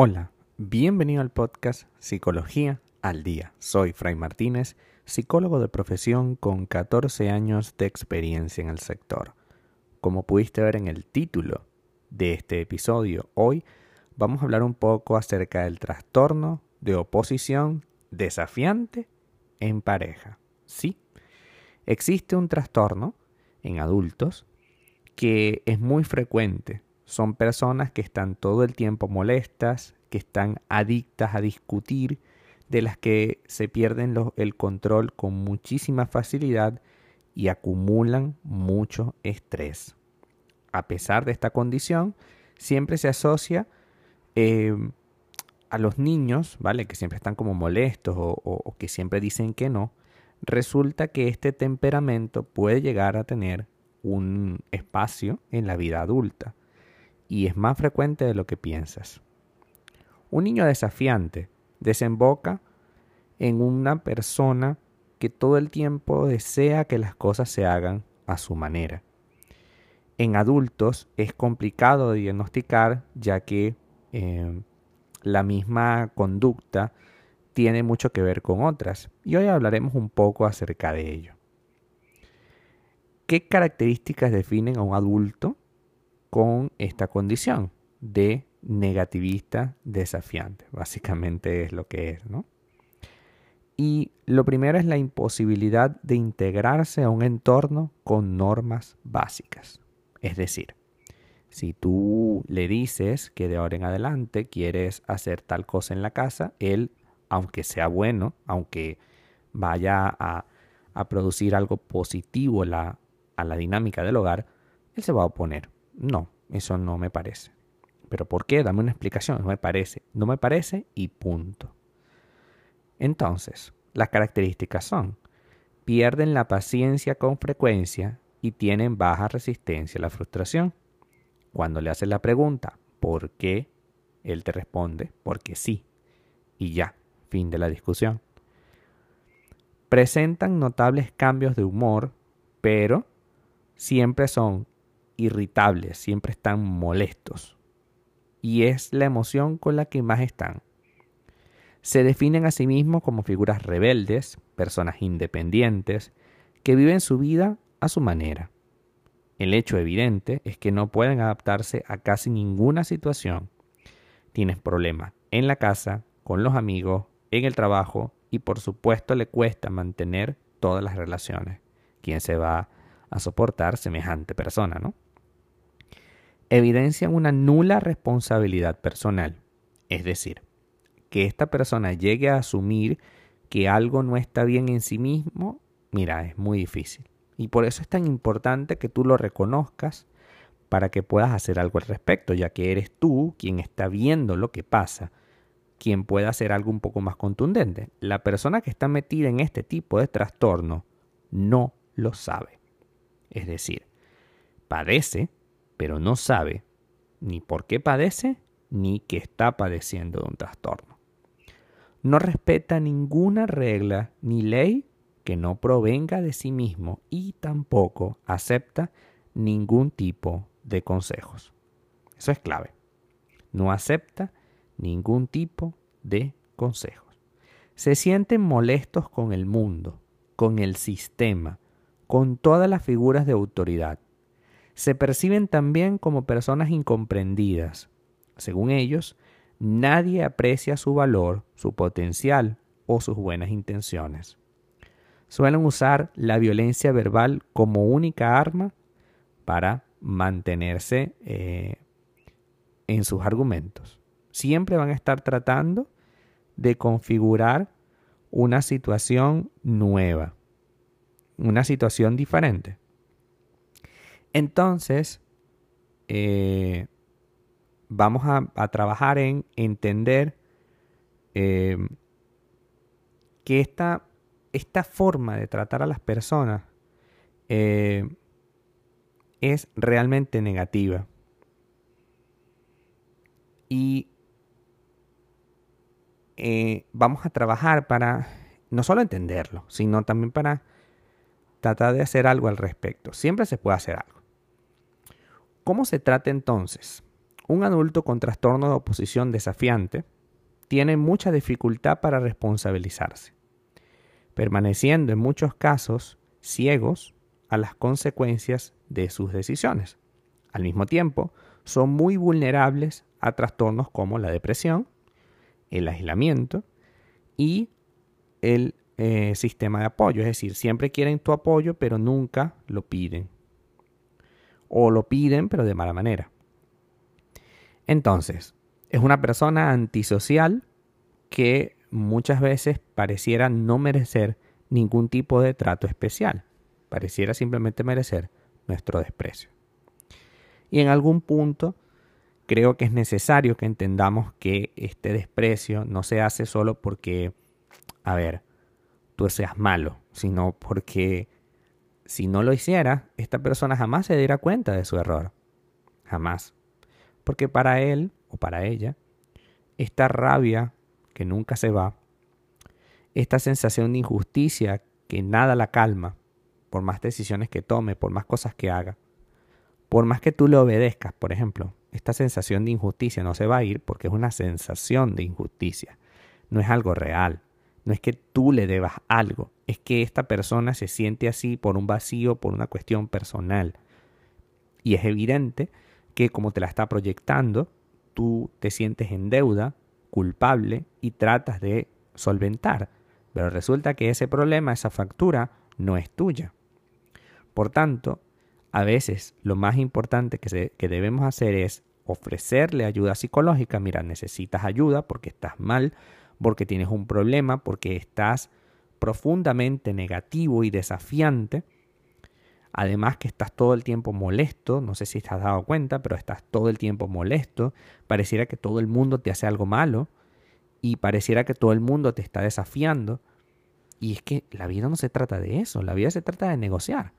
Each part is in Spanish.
Hola, bienvenido al podcast Psicología al Día. Soy Fray Martínez, psicólogo de profesión con 14 años de experiencia en el sector. Como pudiste ver en el título de este episodio, hoy vamos a hablar un poco acerca del trastorno de oposición desafiante en pareja. Sí, existe un trastorno en adultos que es muy frecuente son personas que están todo el tiempo molestas, que están adictas a discutir, de las que se pierden el control con muchísima facilidad y acumulan mucho estrés. A pesar de esta condición, siempre se asocia eh, a los niños, ¿vale? Que siempre están como molestos o que siempre dicen que no. Resulta que este temperamento puede llegar a tener un espacio en la vida adulta y es más frecuente de lo que piensas. Un niño desafiante desemboca en una persona que todo el tiempo desea que las cosas se hagan a su manera. En adultos es complicado diagnosticar ya que eh, la misma conducta tiene mucho que ver con otras y hoy hablaremos un poco acerca de ello. ¿Qué características definen a un adulto con esta condición de negativista desafiante. Básicamente es lo que es, ¿no? Y lo primero es la imposibilidad de integrarse a un entorno con normas básicas. Es decir, si tú le dices que de ahora en adelante quieres hacer tal cosa en la casa, él, aunque sea bueno, aunque vaya a, producir algo positivo a la dinámica del hogar, él se va a oponer. No, eso no me parece. ¿Pero por qué? Dame una explicación. No me parece. No me parece y punto. Entonces, las características son, pierden la paciencia con frecuencia y tienen baja resistencia a la frustración. Cuando le haces la pregunta, ¿por qué? Él te responde, porque sí. Y ya, fin de la discusión. Presentan notables cambios de humor, pero siempre son irritables, siempre están molestos. Y es la emoción con la que más están. Se definen a sí mismos como figuras rebeldes, personas independientes, que viven su vida a su manera. El hecho evidente es que no pueden adaptarse a casi ninguna situación. Tienes problemas en la casa, con los amigos, en el trabajo y por supuesto le cuesta mantener todas las relaciones. ¿Quién se va a soportar semejante persona, no? evidencian una nula responsabilidad personal. Es decir, que esta persona llegue a asumir que algo no está bien en sí mismo, mira, es muy difícil. Y por eso es tan importante que tú lo reconozcas para que puedas hacer algo al respecto, ya que eres tú quien está viendo lo que pasa, quien puede hacer algo un poco más contundente. La persona que está metida en este tipo de trastorno no lo sabe. Es decir, padece pero no sabe ni por qué padece ni que está padeciendo de un trastorno. No respeta ninguna regla ni ley que no provenga de sí mismo y tampoco acepta ningún tipo de consejos. Eso es clave. No acepta ningún tipo de consejos. Se sienten molestos con el mundo, con el sistema, con todas las figuras de autoridad se perciben también como personas incomprendidas. Según ellos, nadie aprecia su valor, su potencial o sus buenas intenciones. Suelen usar la violencia verbal como única arma para mantenerse eh, en sus argumentos. Siempre van a estar tratando de configurar una situación nueva, una situación diferente. Entonces, eh, vamos a, trabajar en entender eh, que esta, esta, forma de tratar a las personas eh, es realmente negativa. Y vamos a trabajar para no solo entenderlo, sino también para tratar de hacer algo al respecto. Siempre se puede hacer algo. ¿Cómo se trata entonces? Un adulto con trastorno de oposición desafiante tiene mucha dificultad para responsabilizarse, permaneciendo en muchos casos ciegos a las consecuencias de sus decisiones. Al mismo tiempo, son muy vulnerables a trastornos como la depresión, el aislamiento y el eh, sistema de apoyo. Es decir, siempre quieren tu apoyo, pero nunca lo piden. O lo piden, pero de mala manera. Entonces, es una persona antisocial que muchas veces pareciera no merecer ningún tipo de trato especial. Pareciera simplemente merecer nuestro desprecio. Y en algún punto creo que es necesario que entendamos que este desprecio no se hace solo porque, a ver, tú seas malo, sino porque si no lo hiciera, esta persona jamás se diera cuenta de su error. Jamás. Porque para él o para ella, esta rabia que nunca se va, esta sensación de injusticia que nada la calma, por más decisiones que tome, por más cosas que haga, por más que tú le obedezcas, por ejemplo, esta sensación de injusticia no se va a ir porque es una sensación de injusticia, no es algo real, no es que tú le debas algo, es que esta persona se siente así por un vacío, por una cuestión personal. Y es evidente que como te la está proyectando, tú te sientes en deuda, culpable y tratas de solventar. Pero resulta que ese problema, esa factura, no es tuya. Por tanto, a veces lo más importante que, debemos hacer es ofrecerle ayuda psicológica. Mira, necesitas ayuda porque estás mal, porque tienes un problema, porque estás profundamente negativo y desafiante. Además que estás todo el tiempo molesto, no sé si te has dado cuenta, pero estás todo el tiempo molesto. Pareciera que todo el mundo te hace algo malo y pareciera que todo el mundo te está desafiando. Y es que la vida no se trata de eso, la vida se trata de negociar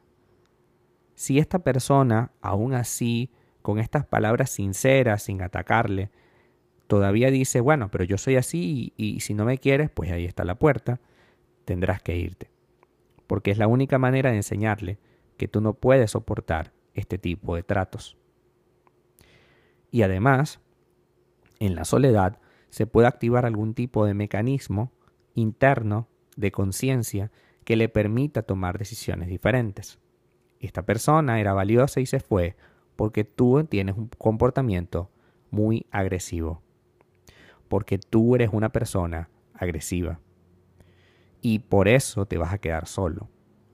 si esta persona, aún así, con estas palabras sinceras, sin atacarle, todavía dice, bueno, pero yo soy así y, y, si no me quieres, pues ahí está la puerta, tendrás que irte. Porque es la única manera de enseñarle que tú no puedes soportar este tipo de tratos. Y además, en la soledad se puede activar algún tipo de mecanismo interno de conciencia que le permita tomar decisiones diferentes esta persona era valiosa y se fue porque tú tienes un comportamiento muy agresivo. Porque tú eres una persona agresiva. Y por eso te vas a quedar solo.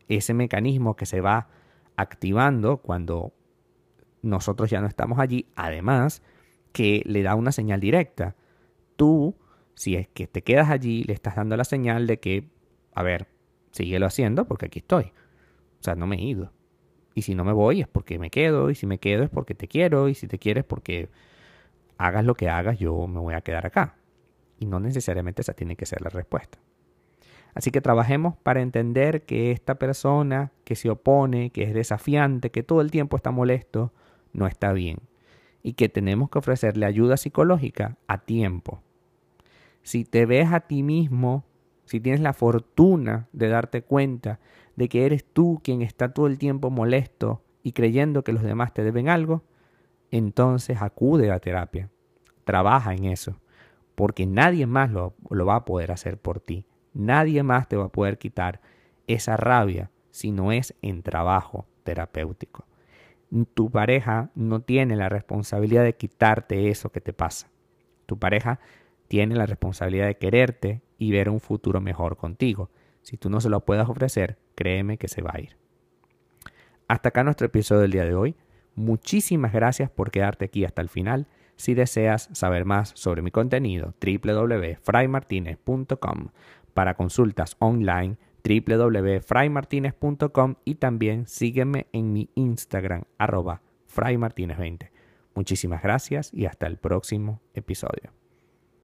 Ese mecanismo que se va activando cuando nosotros ya no estamos allí, además que le da una señal directa. Tú, si es que te quedas allí, le estás dando la señal de que, a ver, síguelo haciendo porque aquí estoy. O sea, no me he ido. Y si no me voy es porque me quedo, y si me quedo es porque te quiero, y si te quieres porque hagas lo que hagas, yo me voy a quedar acá. Y no necesariamente esa tiene que ser la respuesta. Así que trabajemos para entender que esta persona que se opone, que es desafiante, que todo el tiempo está molesto, no está bien. Y que tenemos que ofrecerle ayuda psicológica a tiempo. Si te ves a ti mismo, si tienes la fortuna de darte cuenta de que eres tú quien está todo el tiempo molesto y creyendo que los demás te deben algo, entonces acude a terapia. Trabaja en eso, porque nadie más lo, lo, va a poder hacer por ti. Nadie más te va a poder quitar esa rabia si no es en trabajo terapéutico. Tu pareja no tiene la responsabilidad de quitarte eso que te pasa. Tu pareja tiene la responsabilidad de quererte y ver un futuro mejor contigo. Si tú no se lo puedes ofrecer, créeme que se va a ir. Hasta acá nuestro episodio del día de hoy. Muchísimas gracias por quedarte aquí hasta el final. Si deseas saber más sobre mi contenido, www.fraymartinez.com. Para consultas online, www.fraymartinez.com y también sígueme en mi Instagram, arroba fraymartinez20. Muchísimas gracias y hasta el próximo episodio.